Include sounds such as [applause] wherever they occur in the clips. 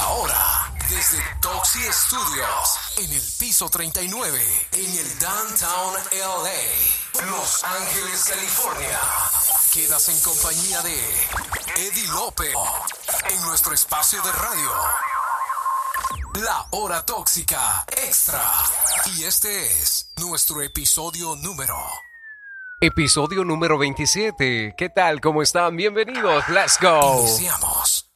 Ahora, desde Toxi Studios, en el piso 39, en el Downtown LA, Los Ángeles, California. Quedas en compañía de Eddie López en nuestro espacio de radio. La hora tóxica extra. Y este es nuestro episodio número Episodio número 27. ¿Qué tal? ¿Cómo están? Bienvenidos. Let's go. Iniciamos.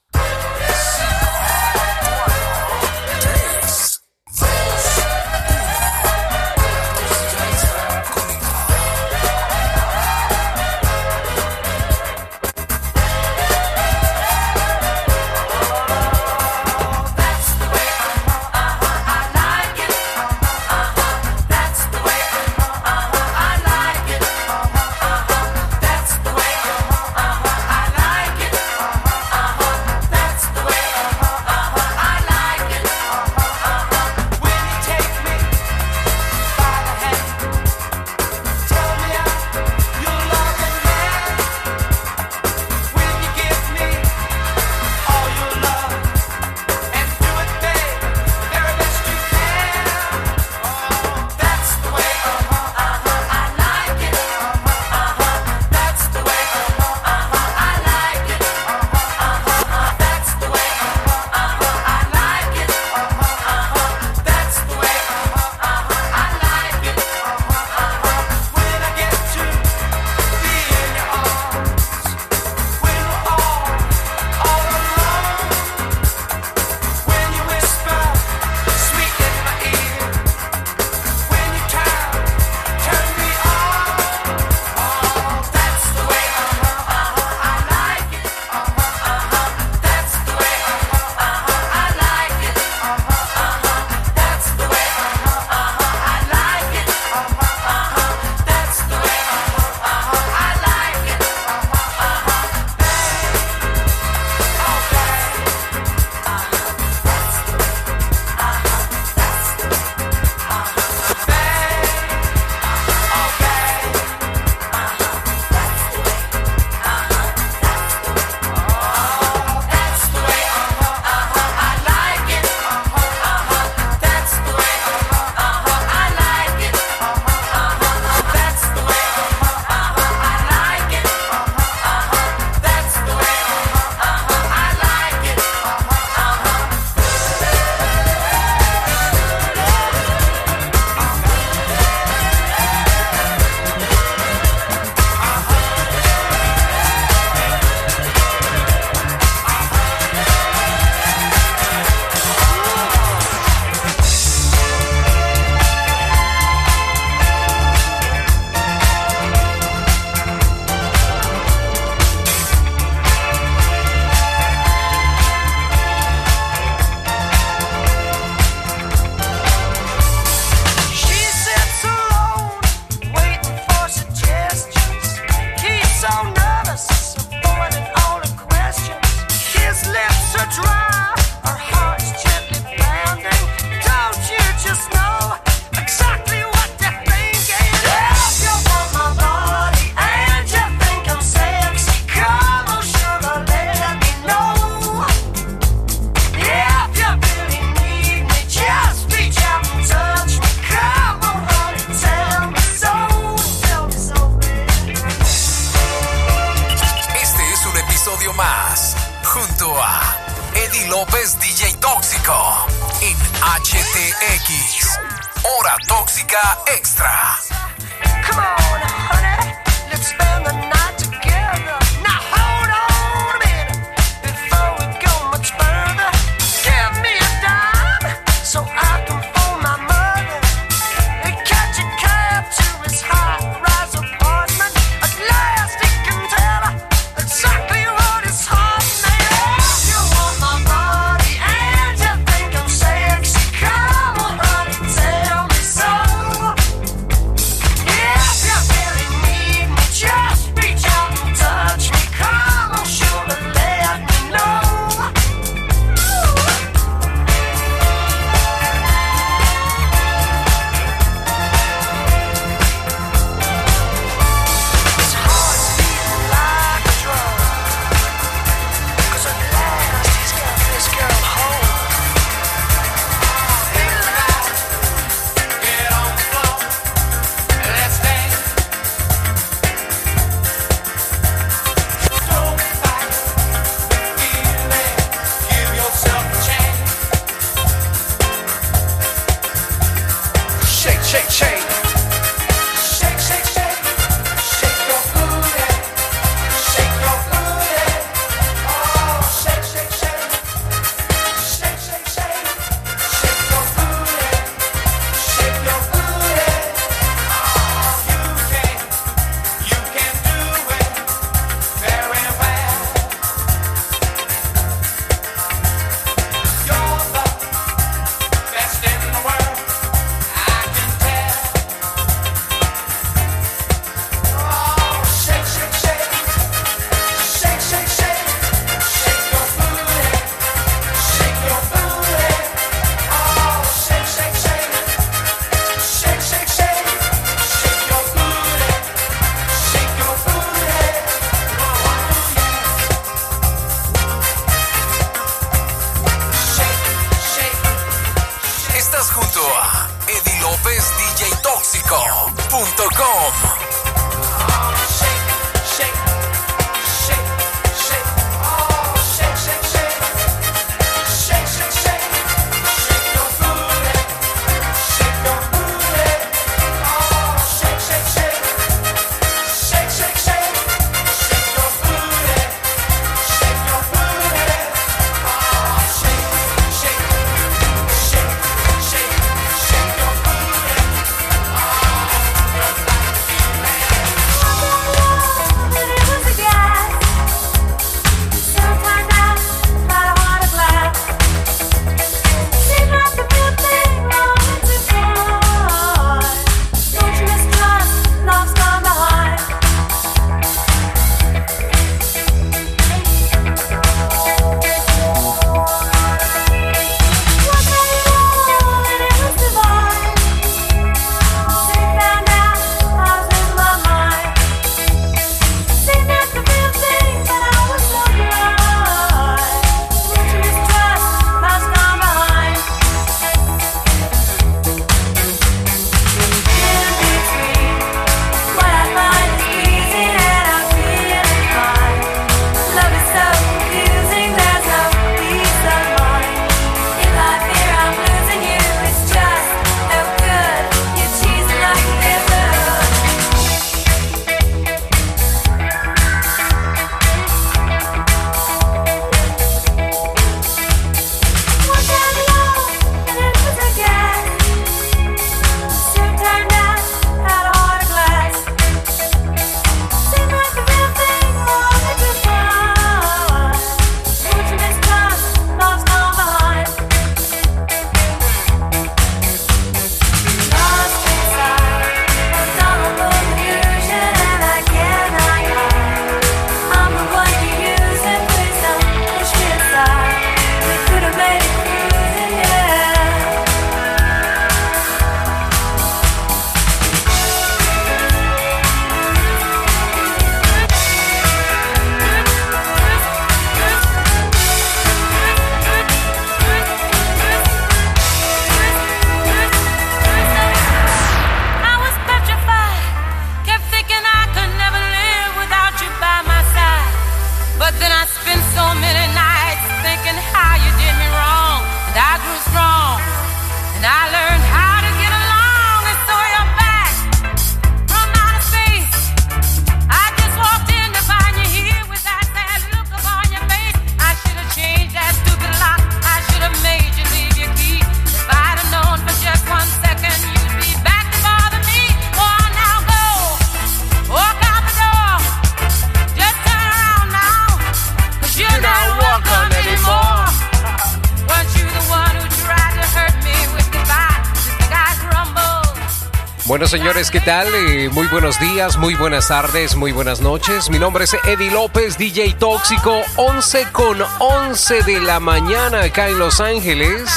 Bueno, señores, ¿qué tal? Eh, muy buenos días, muy buenas tardes, muy buenas noches. Mi nombre es Eddie López, DJ Tóxico, 11 con 11 de la mañana acá en Los Ángeles.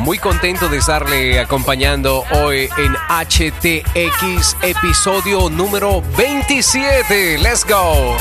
Muy contento de estarle acompañando hoy en HTX, episodio número 27. ¡Let's go!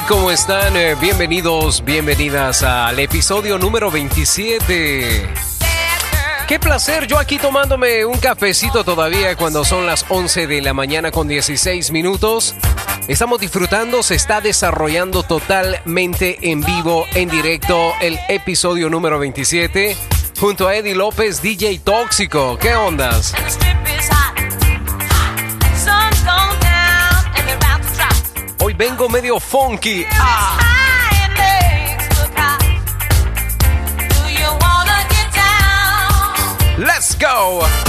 ¿Cómo están? Eh, bienvenidos, bienvenidas al episodio número 27. Qué placer, yo aquí tomándome un cafecito todavía cuando son las 11 de la mañana con 16 minutos. Estamos disfrutando, se está desarrollando totalmente en vivo, en directo, el episodio número 27 junto a Eddie López, DJ Tóxico. ¿Qué ondas? hoy vengo medio funky. Ah. Let's go.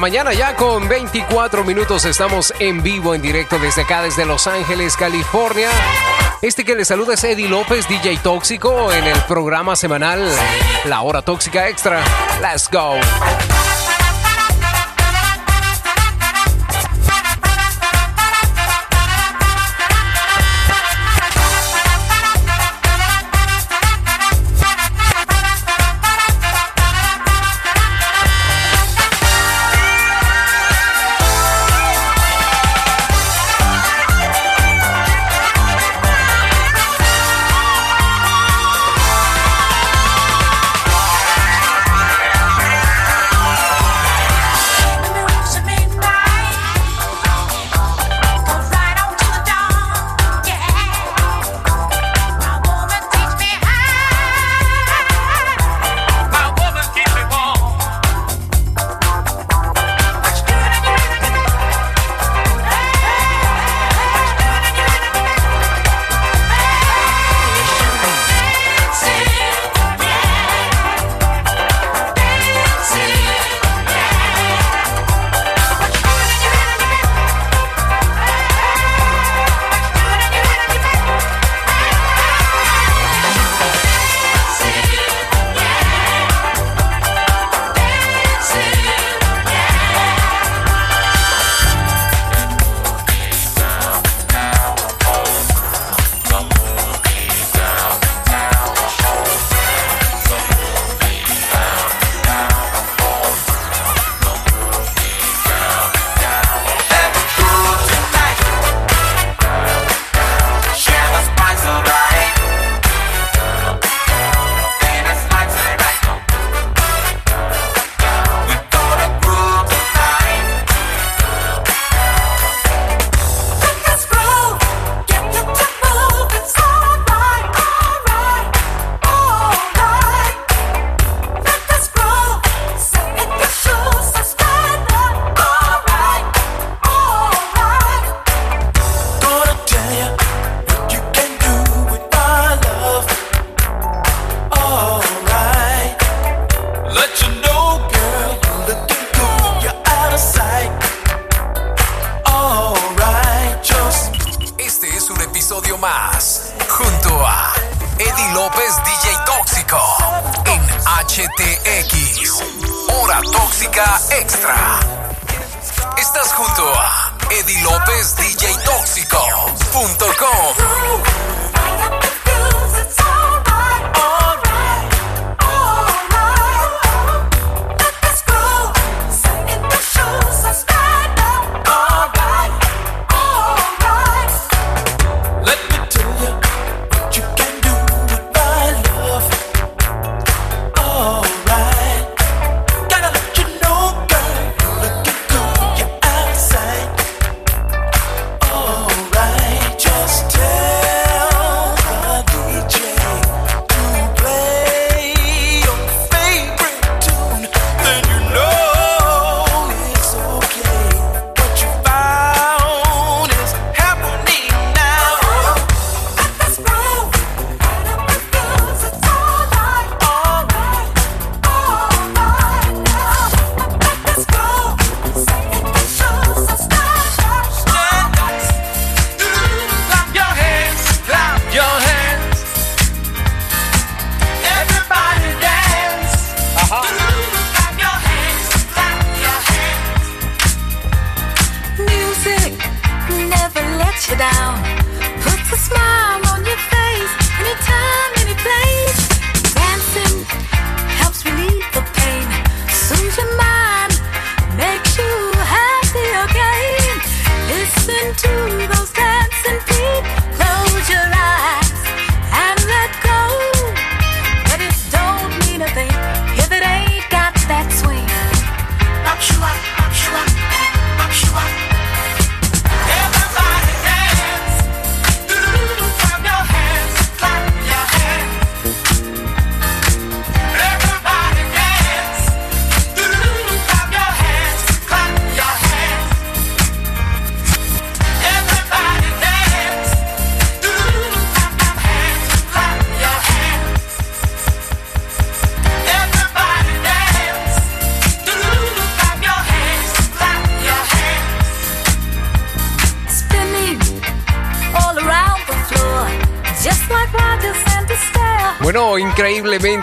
mañana ya con 24 minutos estamos en vivo, en directo desde acá, desde Los Ángeles, California. Este que les saluda es Eddie López, DJ Tóxico, en el programa semanal La Hora Tóxica Extra. Let's go.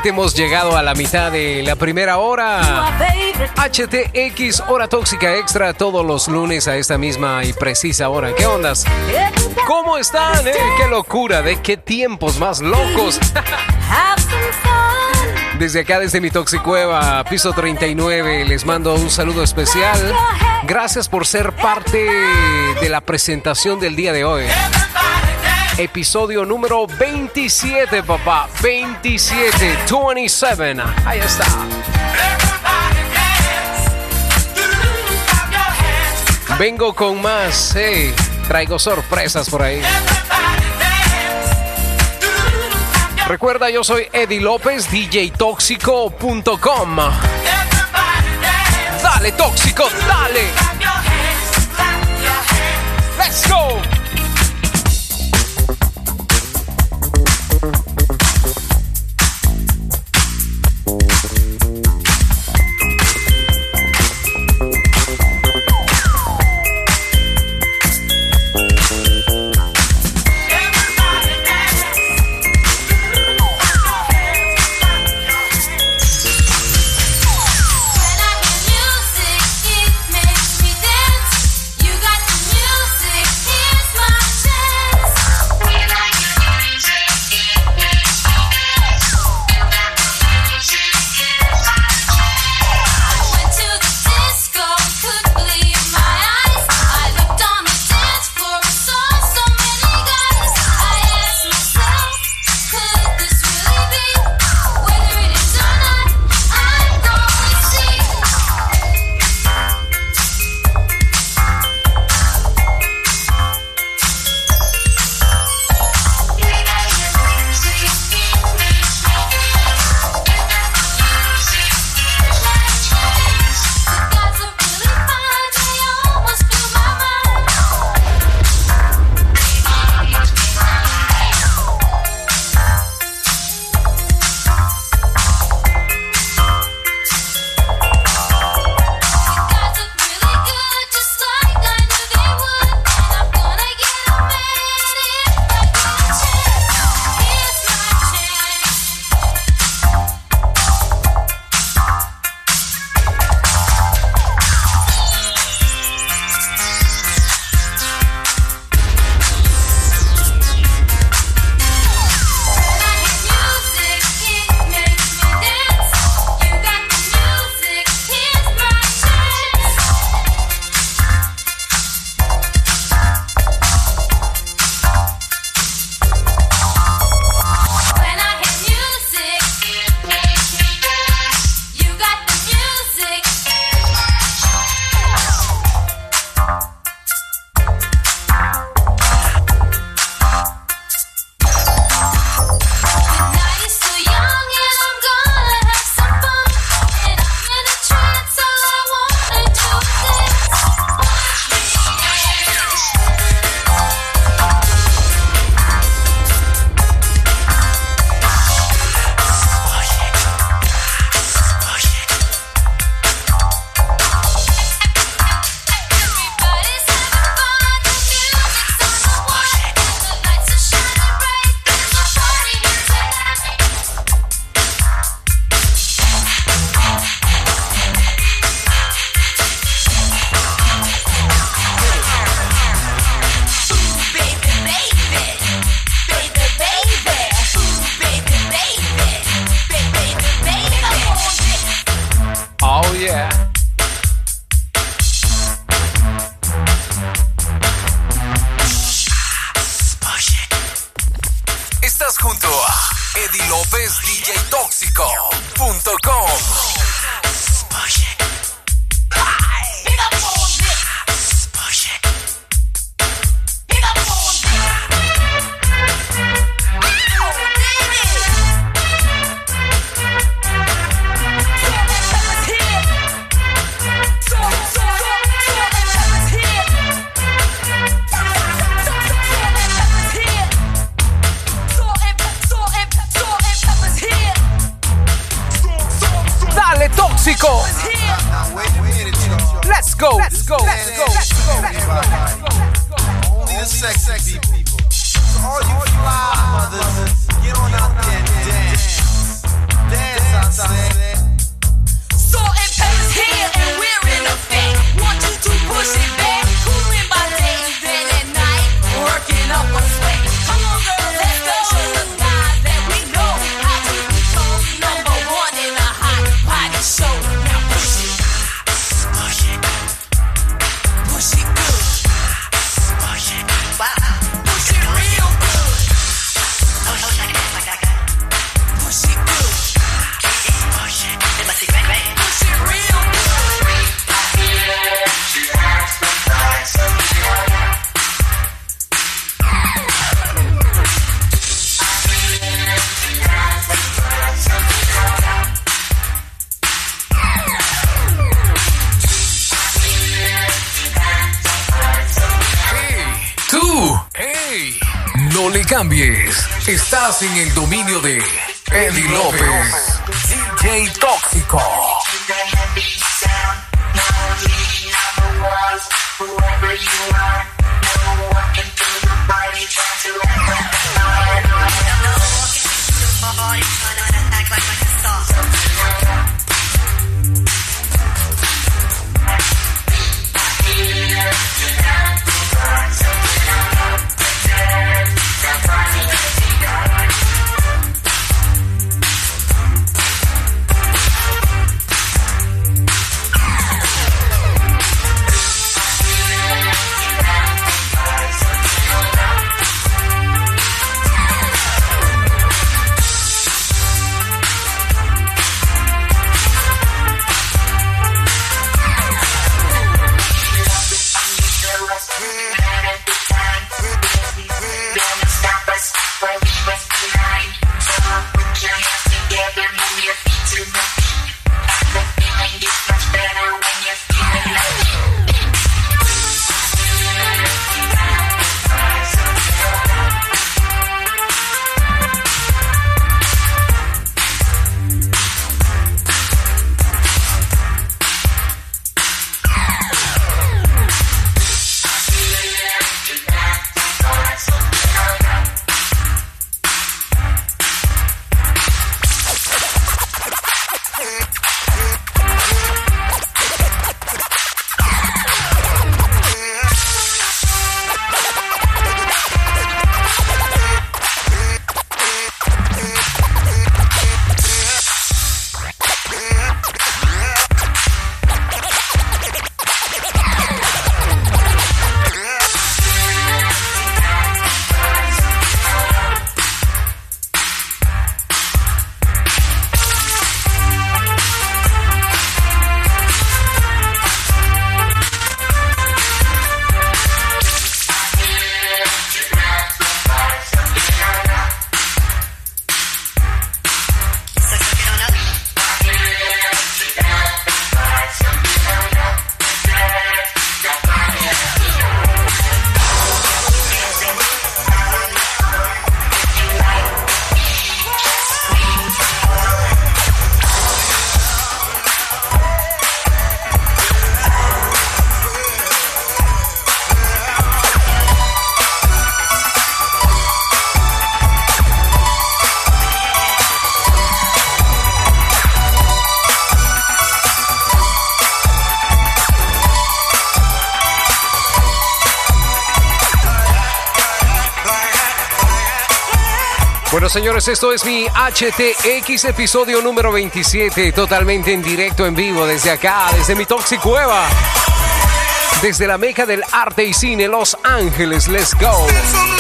Hemos llegado a la mitad de la primera hora. HTX, hora tóxica extra, todos los lunes a esta misma y precisa hora. ¿Qué ondas? ¿Cómo están? Eh? ¡Qué locura! ¿De qué tiempos más locos? Desde acá, desde mi Toxicueva, piso 39, les mando un saludo especial. Gracias por ser parte de la presentación del día de hoy episodio número 27, papá. 27, 27. Ahí está. Vengo con más. Hey, traigo sorpresas por ahí. Recuerda, yo soy Eddie López, djtóxico.com. Dale, tóxico, dale. Let's go. En el dominio de Eli López, DJ Tóxico. señores, esto es mi HTX episodio número 27, totalmente en directo, en vivo, desde acá, desde mi Toxic Cueva, desde la meca del arte y cine, Los Ángeles, let's go.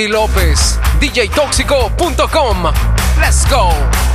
Eddie López. DJTóxico.com. Let's go.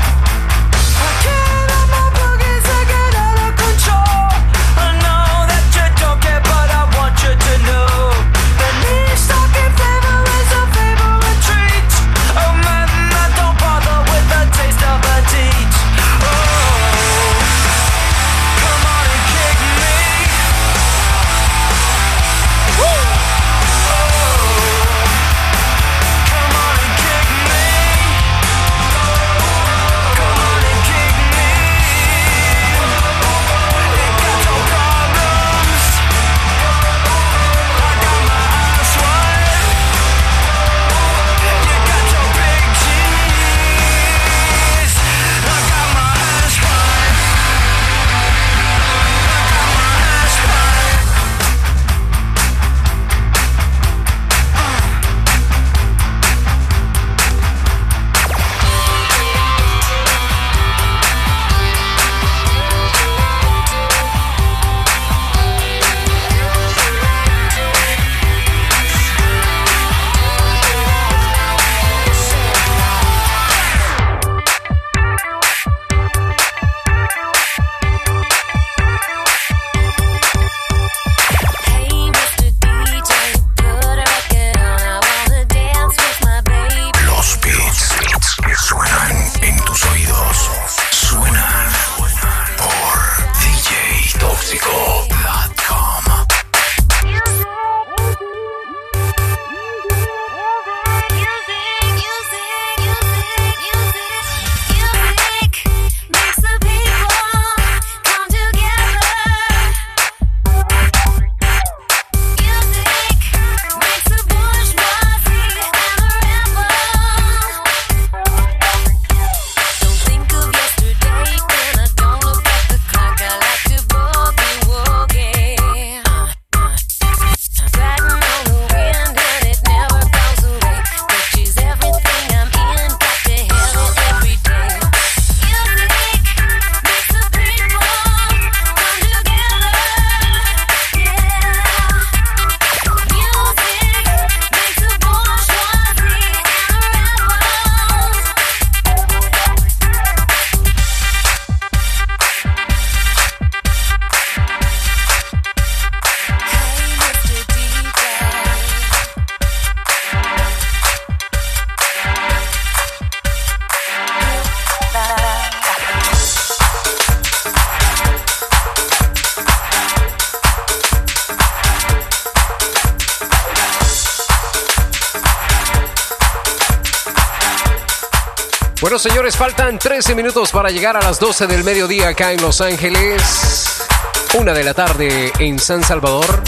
señores, faltan 13 minutos para llegar a las 12 del mediodía acá en Los Ángeles. Una de la tarde en San Salvador.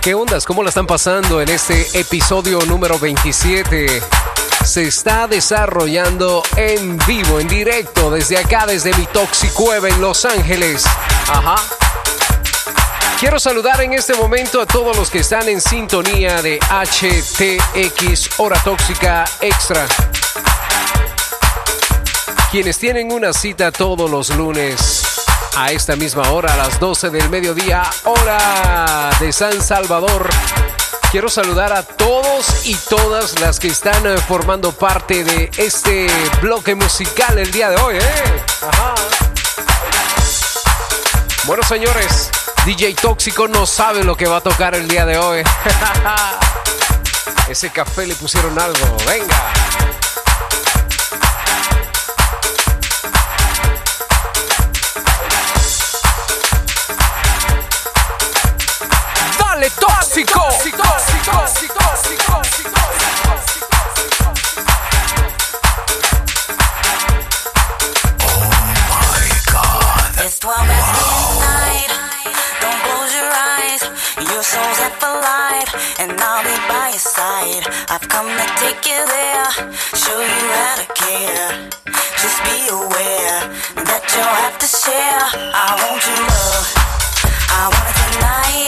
¿Qué ondas? ¿Cómo la están pasando en este episodio número 27? Se está desarrollando en vivo, en directo, desde acá, desde mi Toxicueva en Los Ángeles. Ajá. Quiero saludar en este momento a todos los que están en sintonía de HTX Hora Tóxica Extra quienes tienen una cita todos los lunes a esta misma hora, a las 12 del mediodía, hora de San Salvador. Quiero saludar a todos y todas las que están eh, formando parte de este bloque musical el día de hoy. ¿eh? Bueno, señores, DJ Tóxico no sabe lo que va a tocar el día de hoy. [laughs] Ese café le pusieron algo. Venga. soul's left alive, and I'll be by your side. I've come to take you there, show you how to care. Just be aware that you'll have to share. I want your love, I want it tonight.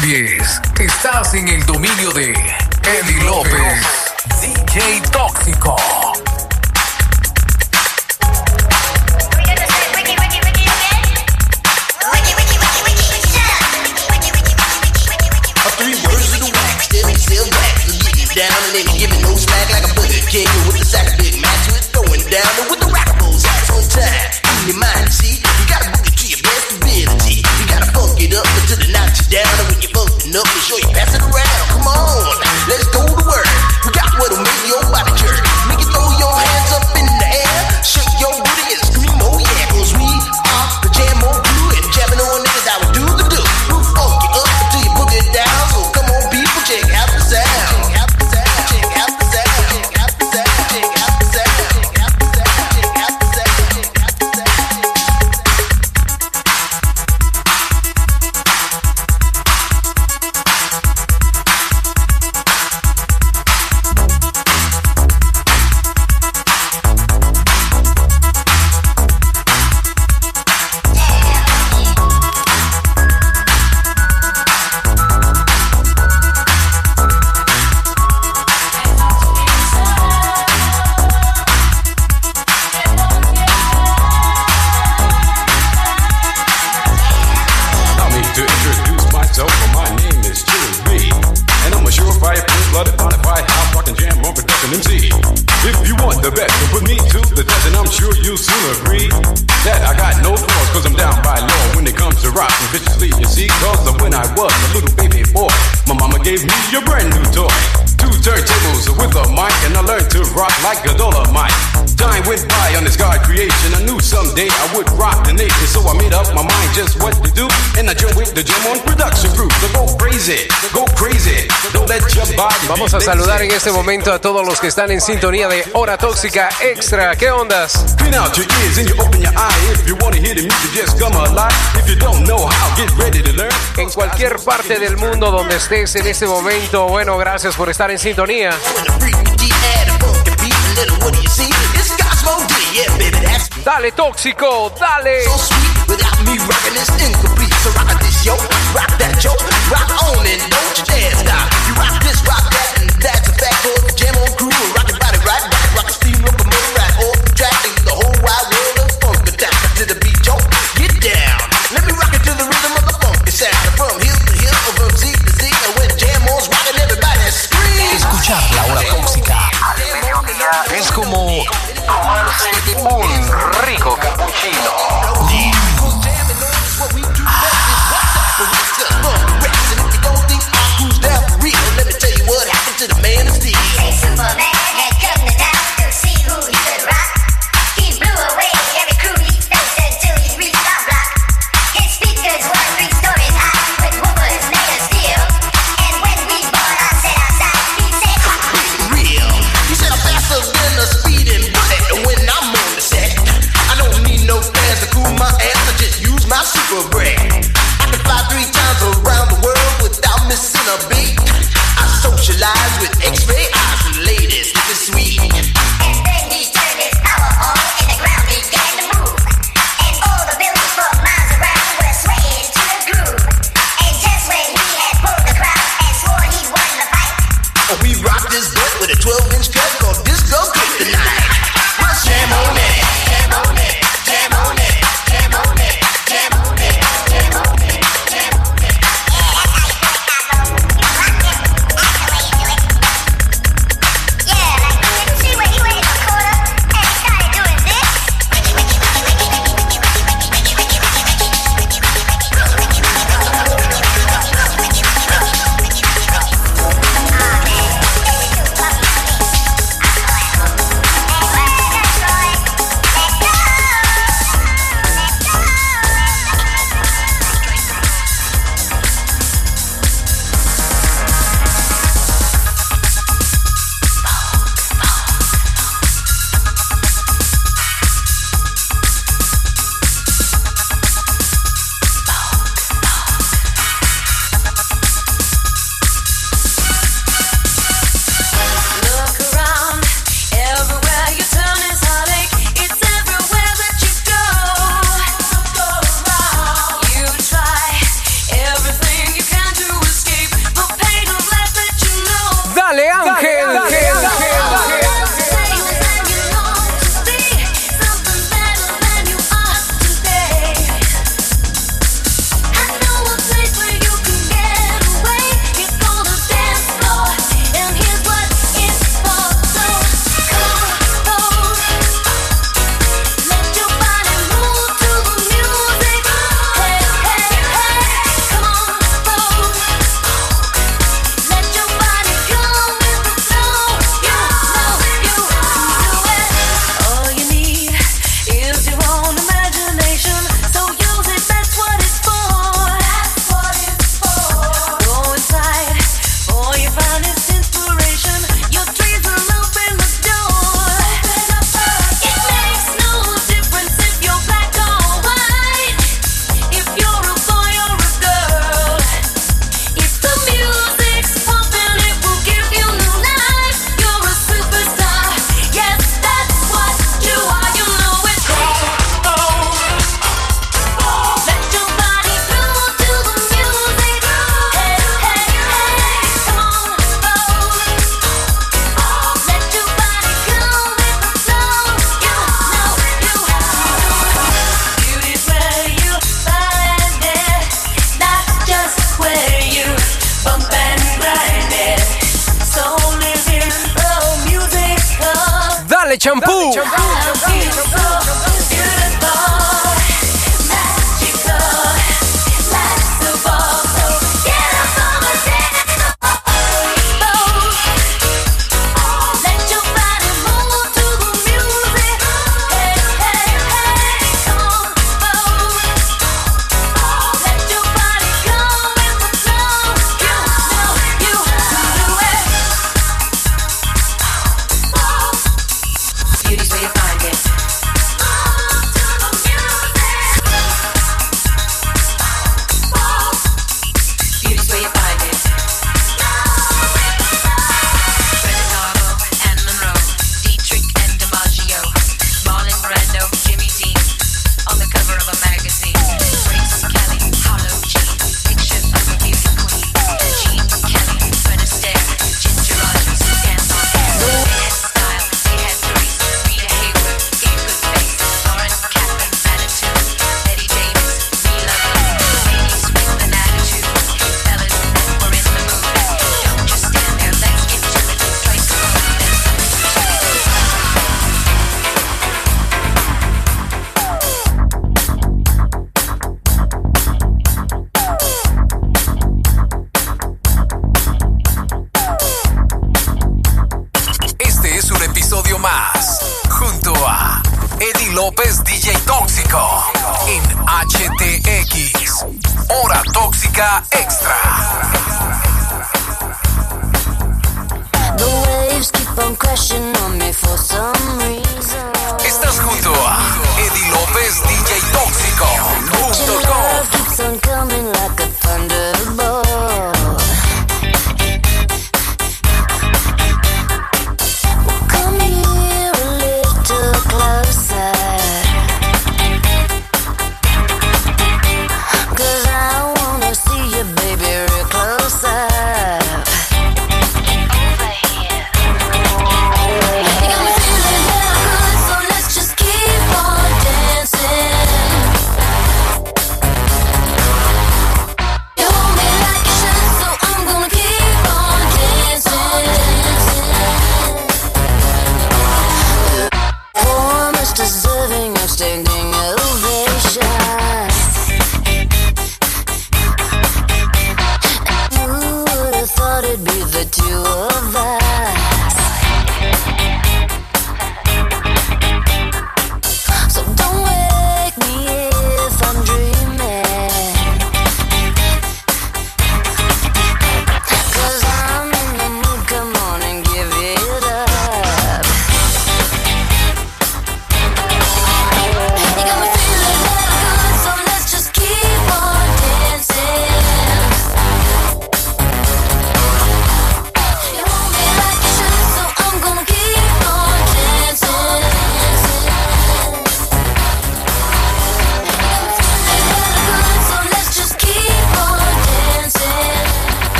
cambies. Estás en el dominio de Eddie López, DJ Tóxico. este momento a todos los que están en sintonía de Hora Tóxica Extra. ¿Qué ondas? En cualquier parte del mundo donde estés en este momento, bueno, gracias por estar en sintonía. Dale tóxico, dale.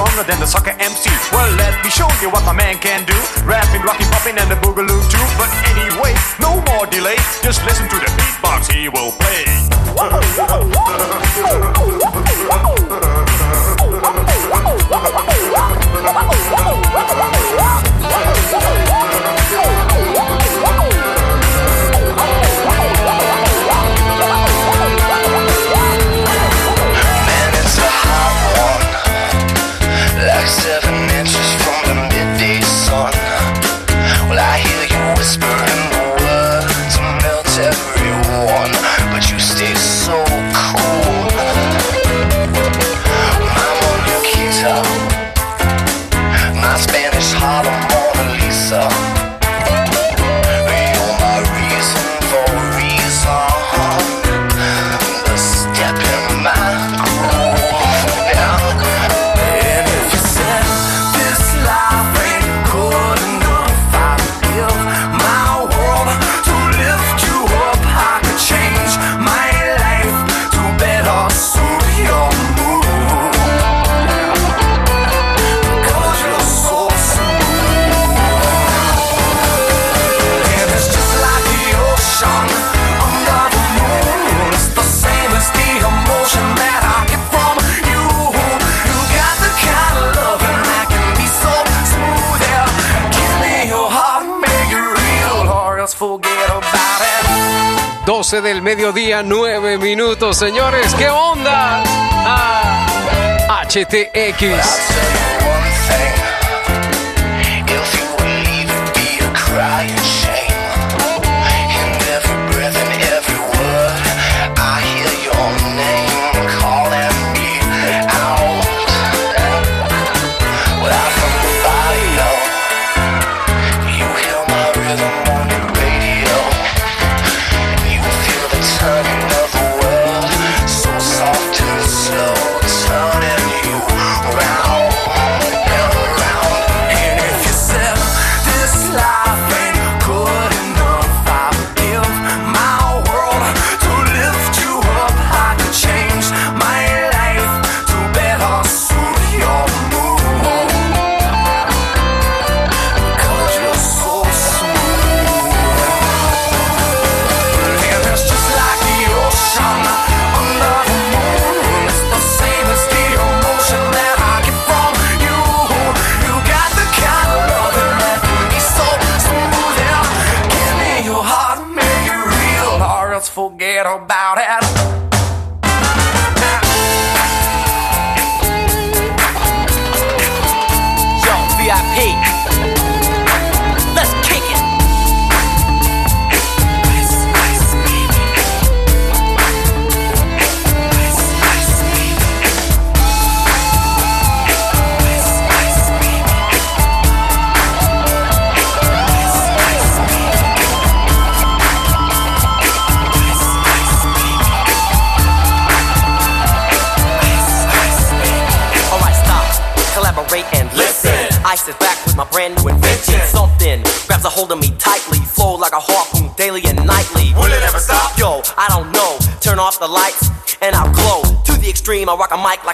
stronger than the soccer MC. Well, let me show you what my man can do. Rapping, rocking, popping, and the boogaloo too. But anyway, no more delay. Just listen to 12 del mediodía, 9 minutos, señores. ¿Qué onda? Ah, HTX.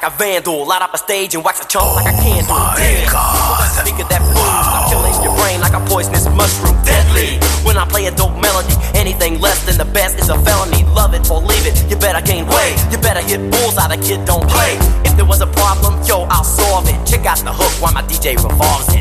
A mic like a vandal. Light up a stage and wax a chump like a oh candle. Oh my God. Speaker that booms, I'm killing your brain like a poisonous mushroom. Deadly. When I play a dope melody, anything less than the best is a felony. Love it or leave it. You better gain weight. You better hit bullseye. The kid don't play. If there was a problem, yo, I'll solve it. Check out the hook while my DJ revolves it.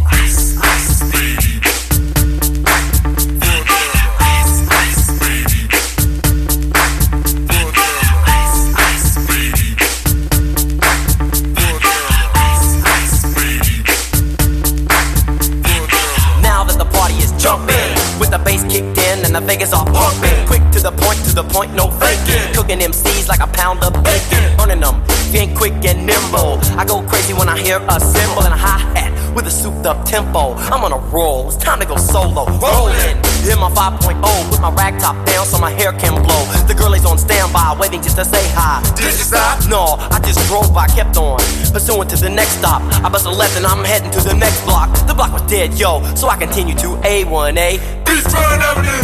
Hear a cymbal and a hi hat with a souped up tempo. I'm on a roll, it's time to go solo. Rolling in my 5.0, put my rag top down so my hair can blow. The girl is on standby, waiting just to say hi. Did you stop? No, I just drove by, kept on. Pursuing to the next stop. I bust a left and I'm heading to the next block. The block was dead, yo, so I continue to A1A.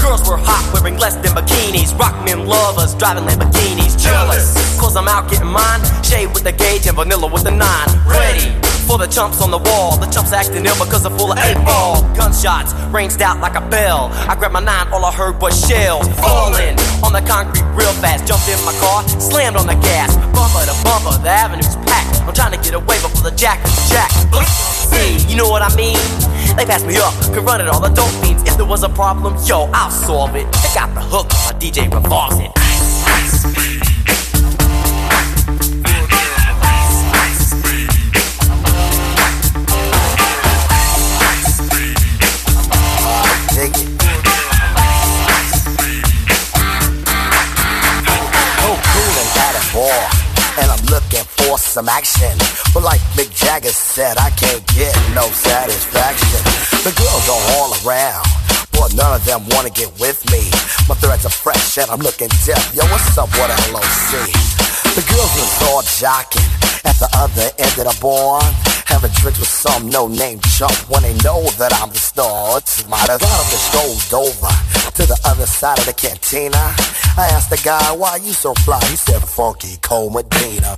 Girls were hot, wearing less than bikinis. Rock men lovers, driving Lamborghinis. Jealous, cause I'm out getting mine. Shade with the gauge and vanilla with the nine. Ready for the chumps on the wall. The chumps acting ill because they're full of eight ball. Gunshots ranged out like a bell. I grabbed my nine, all I heard was shells falling on the concrete real fast. Jumped in my car, slammed on the gas. Bumper to bumper, the avenue's packed. I'm trying to get away before the jack is jacked. See, you know what I mean? They passed me up, could run it all the dope means. If there was a problem, yo, I'll solve it. Check out the hook, my DJ revolves it. War. And I'm looking for some action. But like Mick Jagger said, I can't get no satisfaction. The girls are all around. But none of them wanna get with me. My threads are fresh and I'm looking deaf. Yo, what's up with LOC? The girls was all jocking at the other end of the bar. Having drinks with some no-name chump when they know that I'm the star. It's my up and strolled over to the other side of the cantina. I asked the guy, why you so fly? He said, Funky Cole Medina.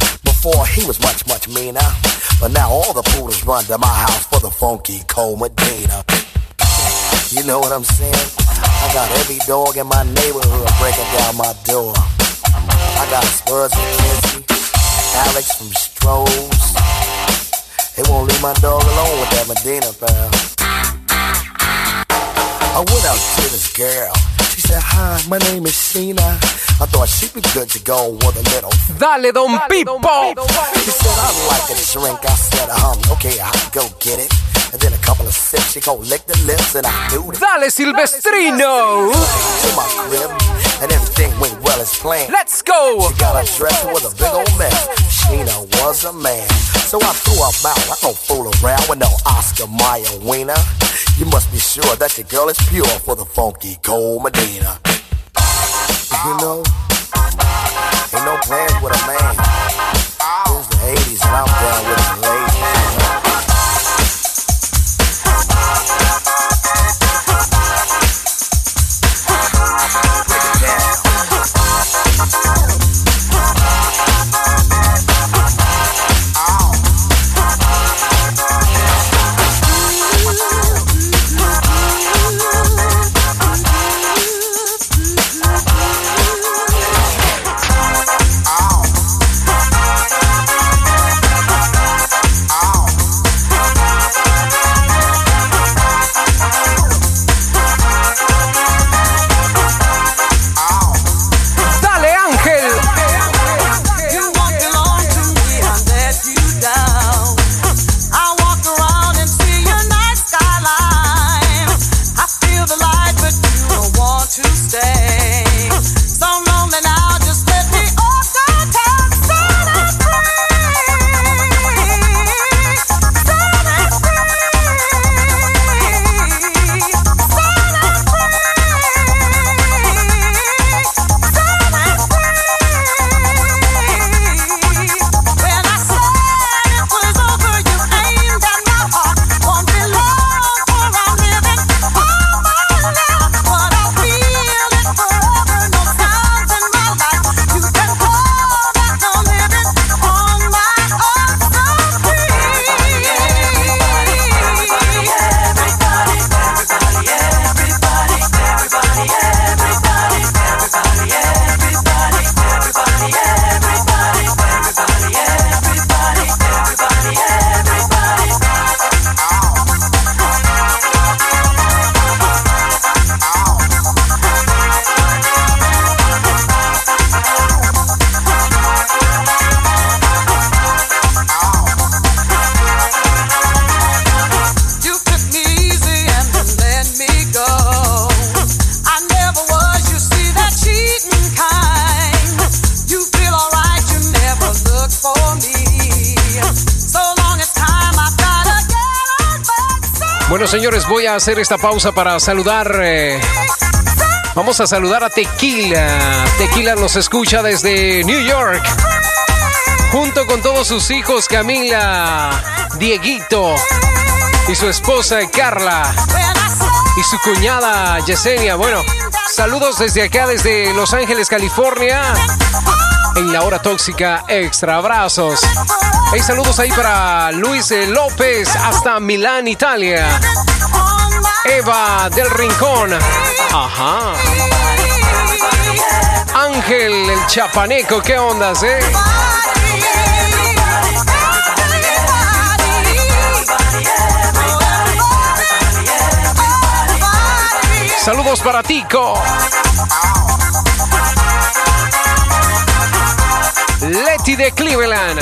before he was much, much meaner. But now all the poodles run to my house for the funky cold Medina. You know what I'm saying? I got every dog in my neighborhood breaking down my door. I got Spuds Kissy, Alex from Strohs. They won't leave my dog alone with that Medina pal. I went out to this girl. She said, Hi, my name is Sheena. I thought she'd be good to go with a little. Dale, Don Pipo. She said, I'd like a drink. I said, um, okay, I'll go get it. And then a couple of sips, she gon' lick the lips, and I do that. Dale, Silvestrino. To my crib, and everything went well as planned. Let's go. She got a dress with a big old mess. Sheena was a man. So I threw her out. I don't fool around with no Oscar Mayer wiener. You must be sure that your girl is pure for the funky cold Medina. You know, ain't no plans with a man. It was the 80s and I'm down with the ladies. Hacer esta pausa para saludar. eh, Vamos a saludar a Tequila. Tequila nos escucha desde New York. Junto con todos sus hijos, Camila, Dieguito y su esposa Carla y su cuñada Yesenia. Bueno, saludos desde acá, desde Los Ángeles, California. En la hora tóxica, extra abrazos. Hay saludos ahí para Luis eh, López hasta Milán, Italia. Eva del Rincón. Ajá. Ángel el Chapaneco, ¿qué ondas, eh? Saludos para Tico. Letty de Cleveland.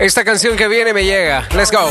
Esta canción que viene me llega. Let's go.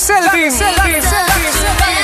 Selfie.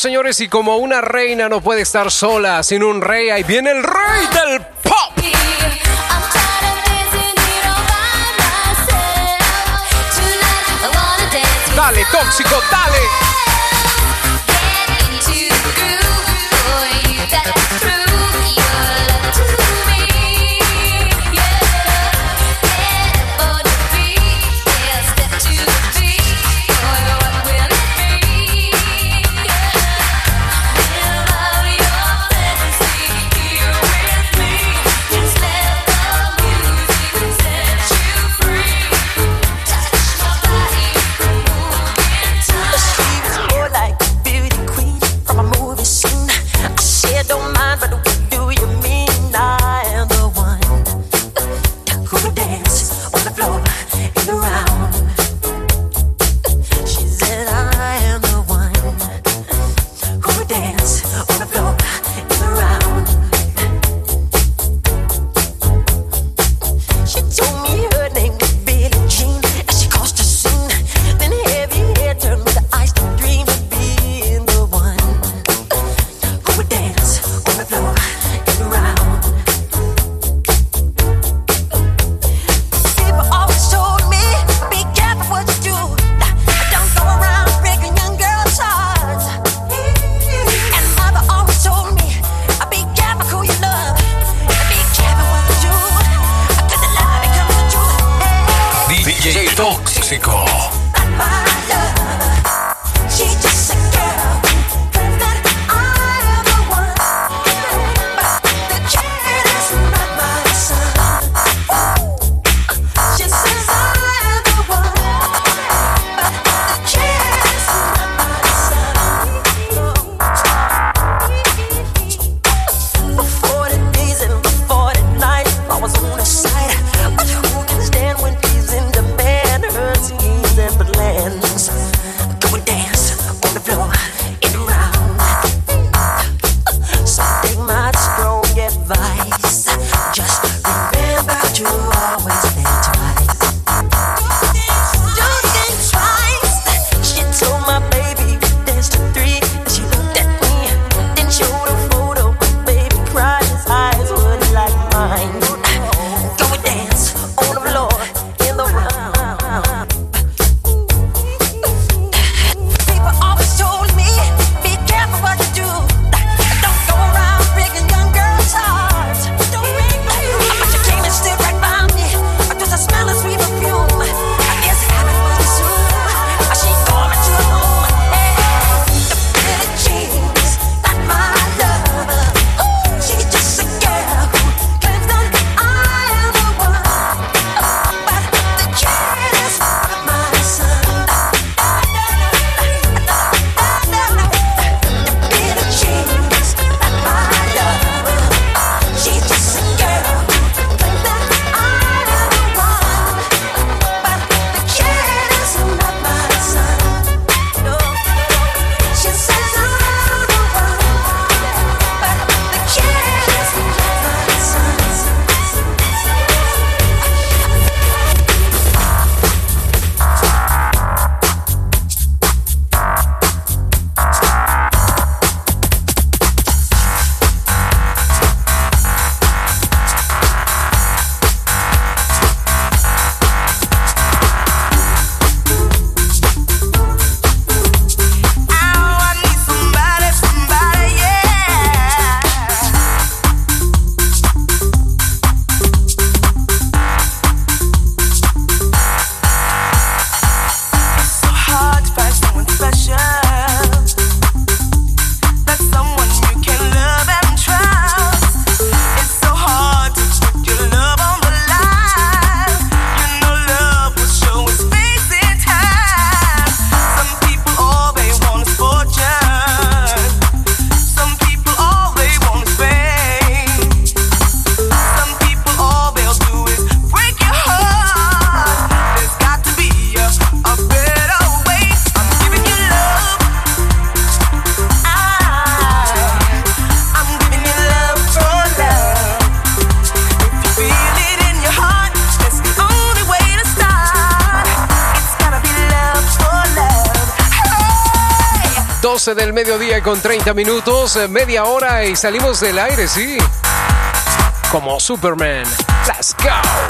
señores, y como una reina no puede estar sola sin un rey, ahí viene el rey del pop. Dale, tóxico, dale. del mediodía con 30 minutos, eh, media hora y salimos del aire, sí. Como Superman. Let's go.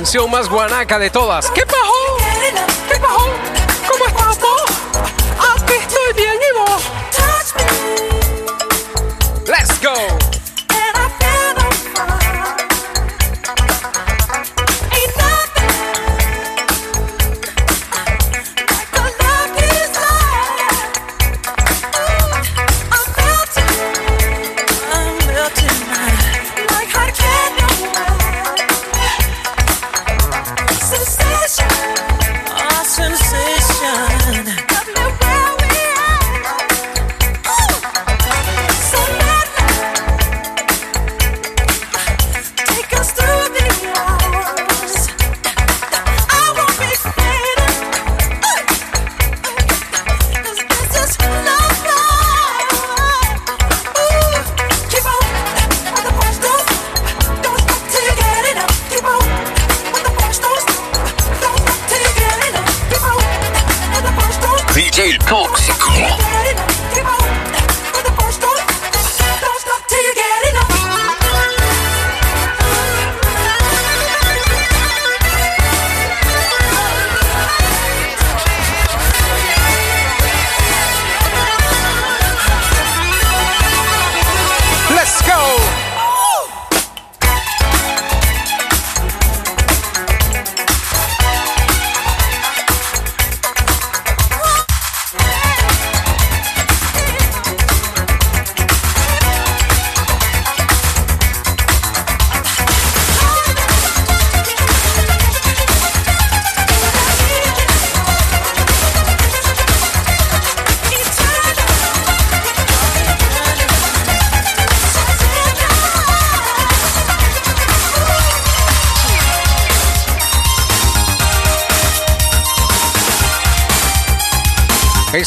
canción más guanaca de todas.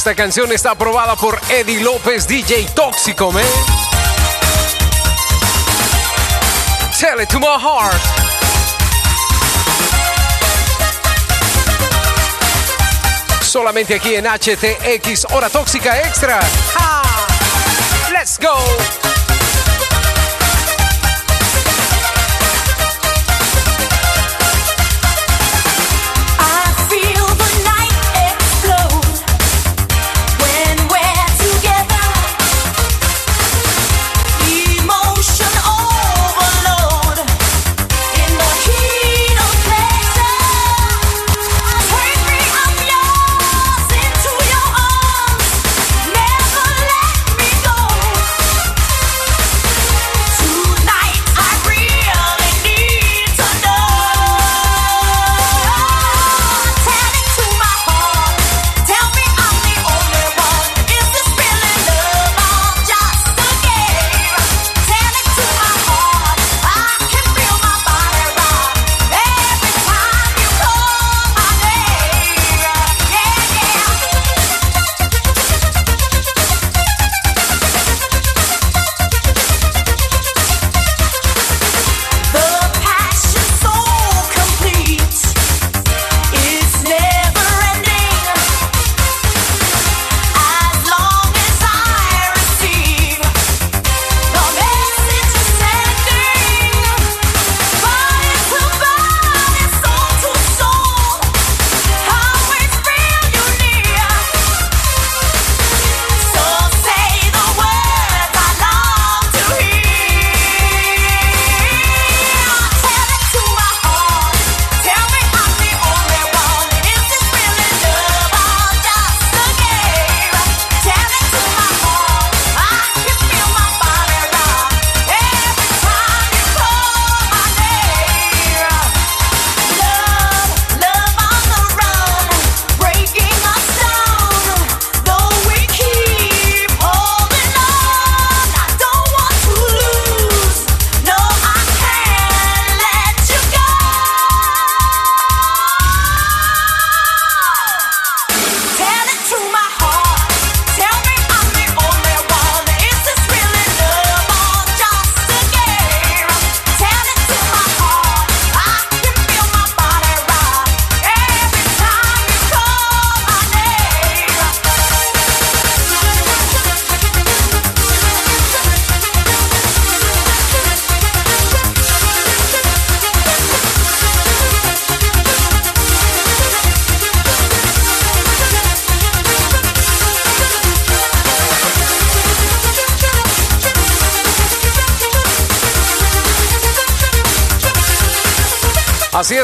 Esta canción está aprobada por Eddie López, DJ Tóxico, man. ¿eh? Tell it to my heart. solamente aquí en HTX Hora Tóxica Extra. ¡Ah! ¡Let's go!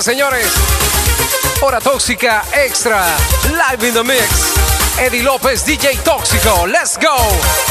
Señores. Hora tóxica extra. Live in the mix. Eddie López, DJ Tóxico. Let's go.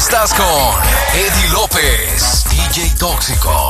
Estás con Eddie López, DJ Tóxico.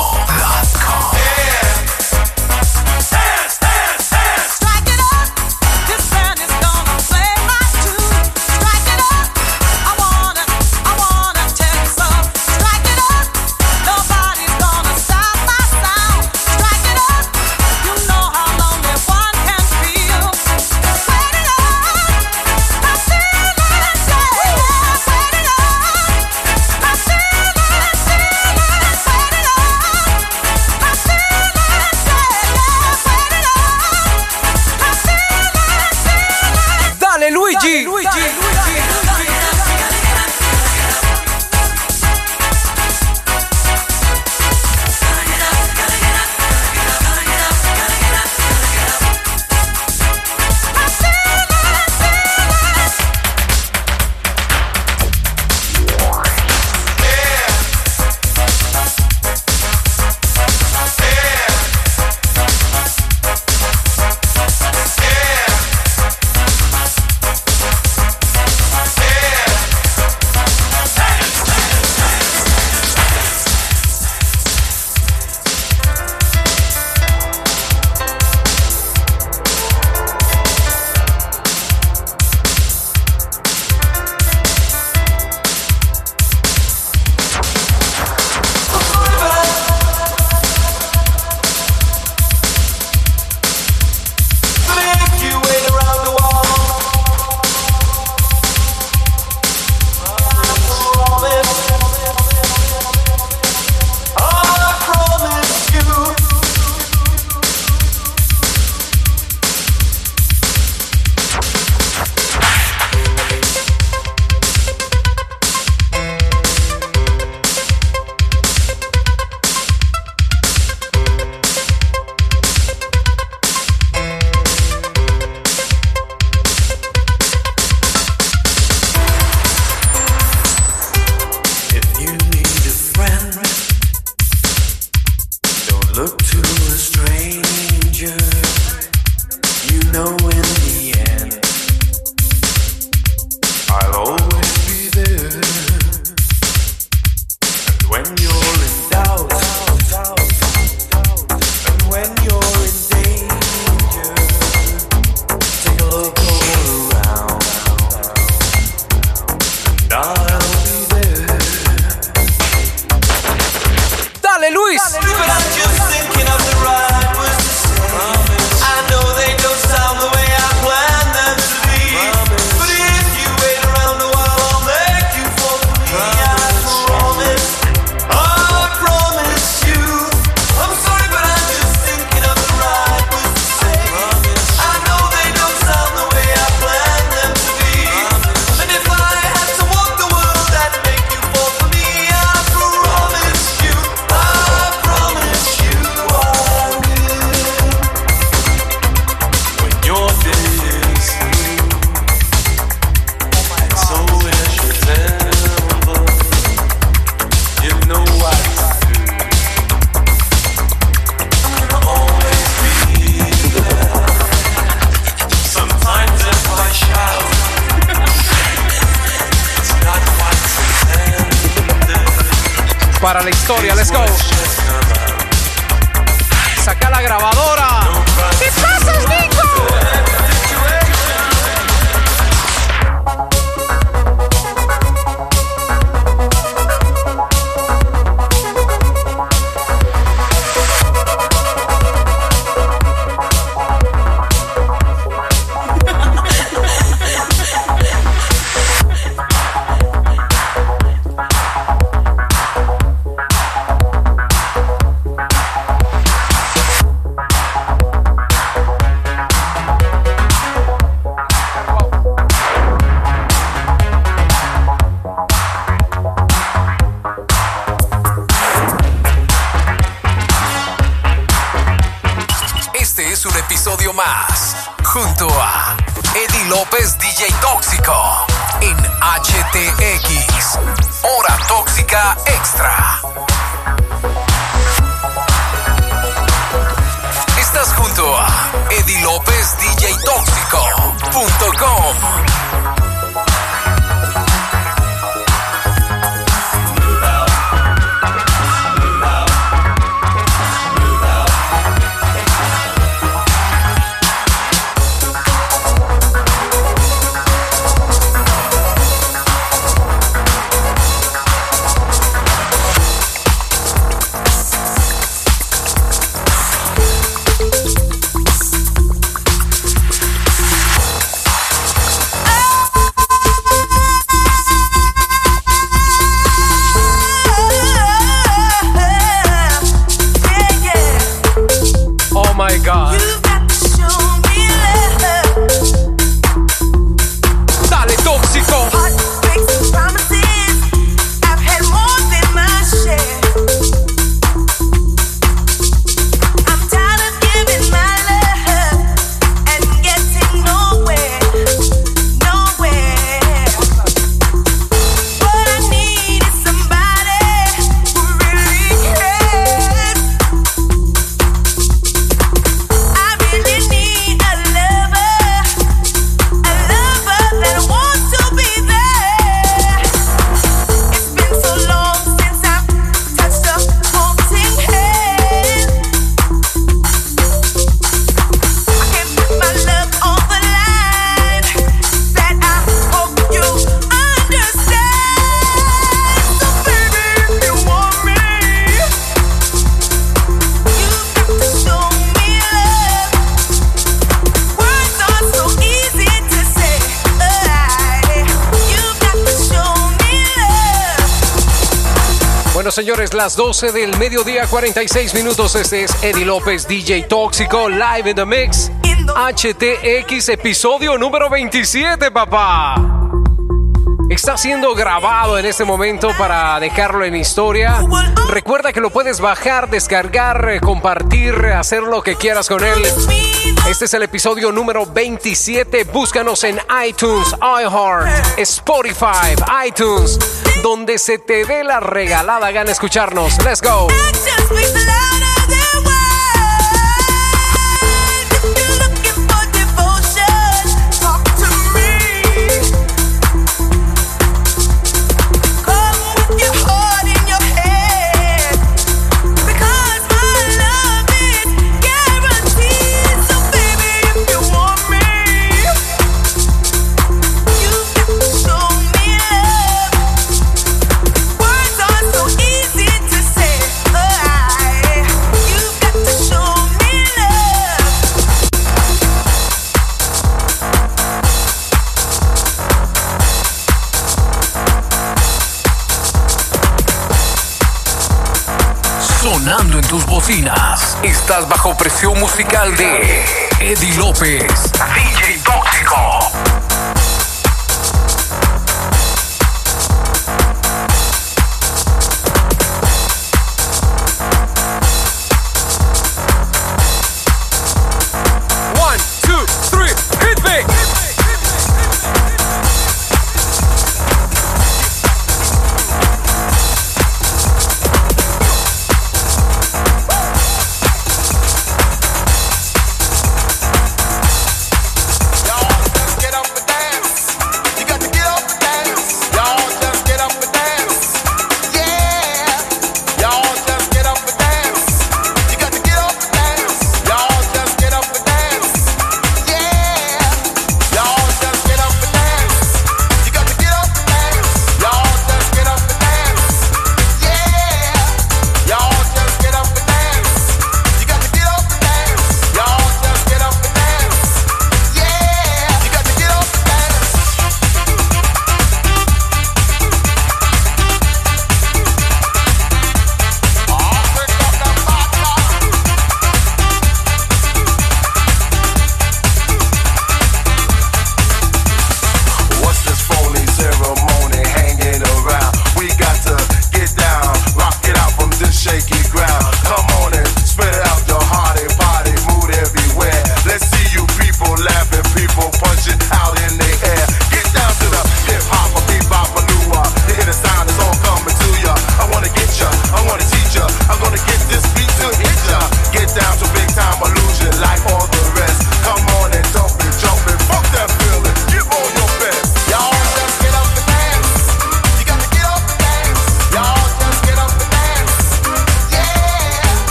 Señores, las 12 del mediodía, 46 minutos. Este es Eddie López, DJ Tóxico, live in the mix. HTX, episodio número 27, papá. Está siendo grabado en este momento para dejarlo en historia. Recuerda que lo puedes bajar, descargar, eh, compartir, hacer lo que quieras con él. Este es el episodio número 27. Búscanos en iTunes, iHeart, Spotify, iTunes, donde se te dé la regalada gana escucharnos. Let's go. Tus bocinas. Estás bajo presión musical de Eddie López,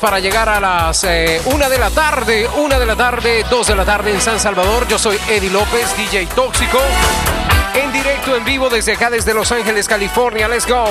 para llegar a las eh, una de la tarde, una de la tarde, dos de la tarde en San Salvador. Yo soy Eddie López, DJ Tóxico, en directo, en vivo desde acá, desde Los Ángeles, California. Let's go.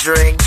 drink.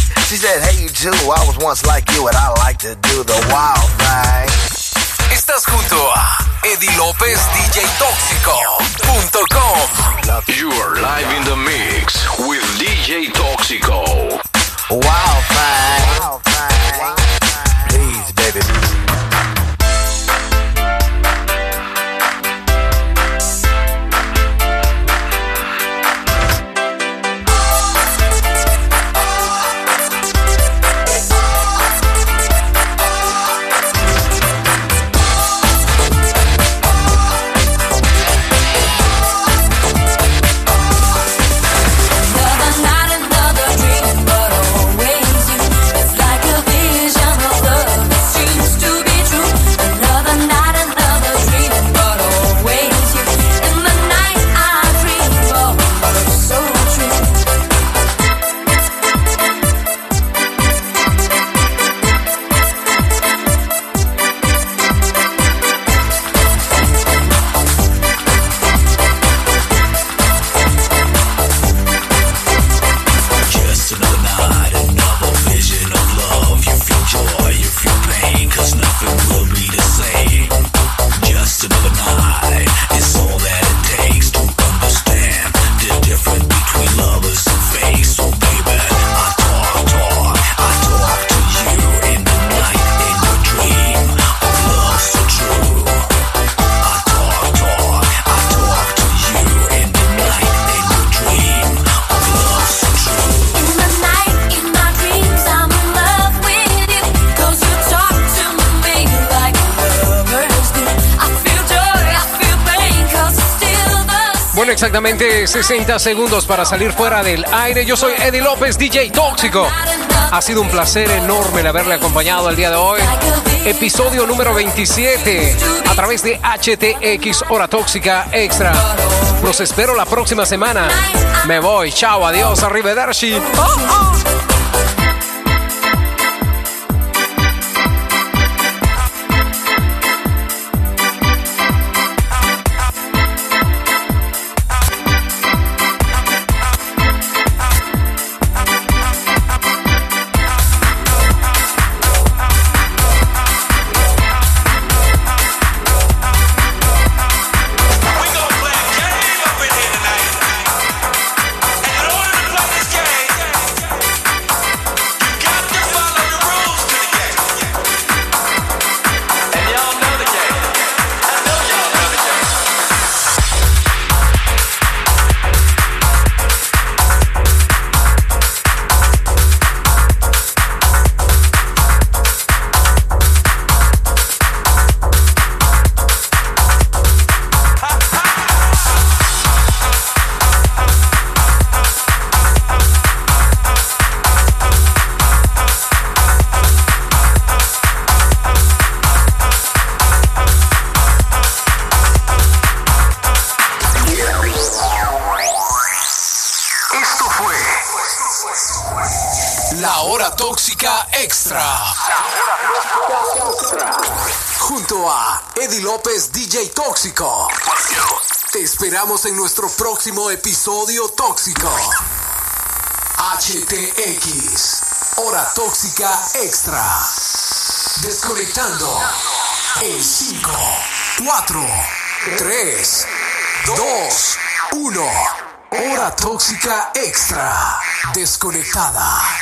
60 segundos para salir fuera del aire. Yo soy Eddie López, DJ Tóxico. Ha sido un placer enorme el haberle acompañado el día de hoy. Episodio número 27 a través de HTX Hora Tóxica Extra. Los espero la próxima semana. Me voy. Chao, adiós, arrivederci. Oh, oh. Esperamos en nuestro próximo episodio tóxico. HTX. Hora Tóxica Extra. Desconectando. En 5, 4, 3, 2, 1. Hora tóxica extra. Desconectada.